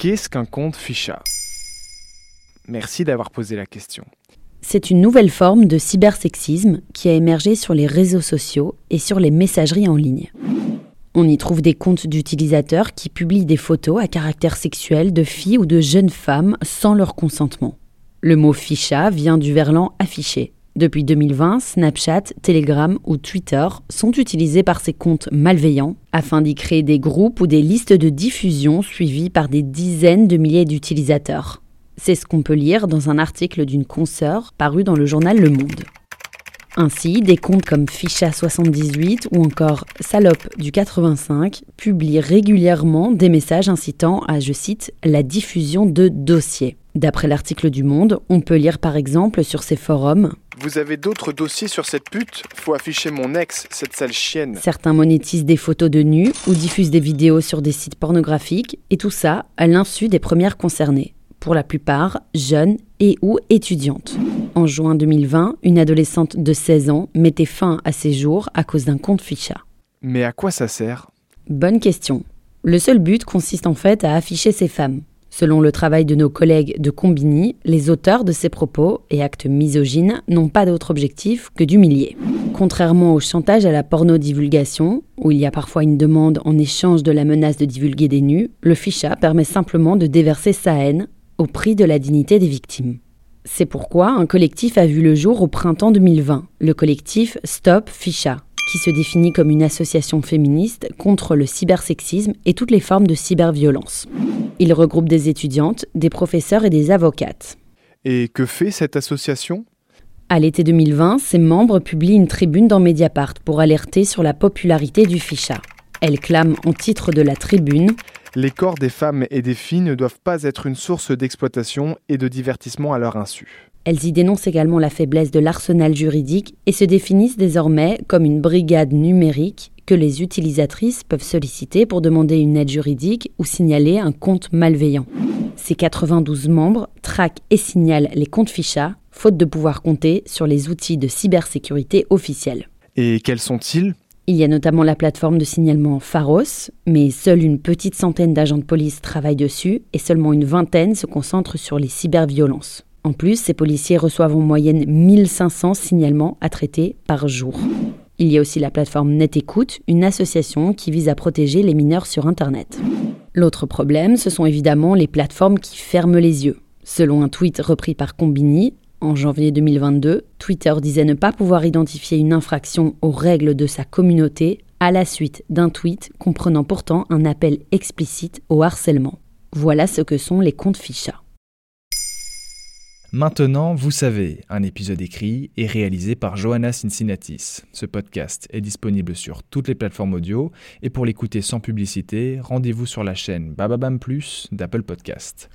Qu'est-ce qu'un compte ficha Merci d'avoir posé la question. C'est une nouvelle forme de cybersexisme qui a émergé sur les réseaux sociaux et sur les messageries en ligne. On y trouve des comptes d'utilisateurs qui publient des photos à caractère sexuel de filles ou de jeunes femmes sans leur consentement. Le mot ficha vient du verlan affiché. Depuis 2020, Snapchat, Telegram ou Twitter sont utilisés par ces comptes malveillants afin d'y créer des groupes ou des listes de diffusion suivies par des dizaines de milliers d'utilisateurs. C'est ce qu'on peut lire dans un article d'une consoeur paru dans le journal Le Monde. Ainsi, des comptes comme Ficha78 ou encore Salope du 85 publient régulièrement des messages incitant à, je cite, la diffusion de dossiers. D'après l'article du Monde, on peut lire par exemple sur ces forums Vous avez d'autres dossiers sur cette pute? Faut afficher mon ex, cette sale chienne. Certains monétisent des photos de nus ou diffusent des vidéos sur des sites pornographiques, et tout ça à l'insu des premières concernées pour la plupart jeunes et ou étudiantes. En juin 2020, une adolescente de 16 ans mettait fin à ses jours à cause d'un compte ficha. Mais à quoi ça sert? Bonne question. Le seul but consiste en fait à afficher ces femmes. Selon le travail de nos collègues de Combini, les auteurs de ces propos et actes misogynes n'ont pas d'autre objectif que d'humilier. Contrairement au chantage à la porno-divulgation, où il y a parfois une demande en échange de la menace de divulguer des nus, le ficha permet simplement de déverser sa haine au prix de la dignité des victimes. C'est pourquoi un collectif a vu le jour au printemps 2020, le collectif Stop Ficha, qui se définit comme une association féministe contre le cybersexisme et toutes les formes de cyberviolence. Il regroupe des étudiantes, des professeurs et des avocates. Et que fait cette association? À l'été 2020, ses membres publient une tribune dans Mediapart pour alerter sur la popularité du ficha. Elle clame en titre de la tribune les corps des femmes et des filles ne doivent pas être une source d'exploitation et de divertissement à leur insu. Elles y dénoncent également la faiblesse de l'arsenal juridique et se définissent désormais comme une brigade numérique que les utilisatrices peuvent solliciter pour demander une aide juridique ou signaler un compte malveillant. Ces 92 membres traquent et signalent les comptes ficha, faute de pouvoir compter sur les outils de cybersécurité officiels. Et quels sont-ils? Il y a notamment la plateforme de signalement Pharos, mais seule une petite centaine d'agents de police travaillent dessus et seulement une vingtaine se concentrent sur les cyberviolences. En plus, ces policiers reçoivent en moyenne 1500 signalements à traiter par jour. Il y a aussi la plateforme NetÉcoute, une association qui vise à protéger les mineurs sur Internet. L'autre problème, ce sont évidemment les plateformes qui ferment les yeux. Selon un tweet repris par Combini, en janvier 2022, Twitter disait ne pas pouvoir identifier une infraction aux règles de sa communauté à la suite d'un tweet comprenant pourtant un appel explicite au harcèlement. Voilà ce que sont les comptes ficha. Maintenant, vous savez, un épisode écrit et réalisé par Johanna Cincinnatis. Ce podcast est disponible sur toutes les plateformes audio et pour l'écouter sans publicité, rendez-vous sur la chaîne Bababam Plus d'Apple Podcast.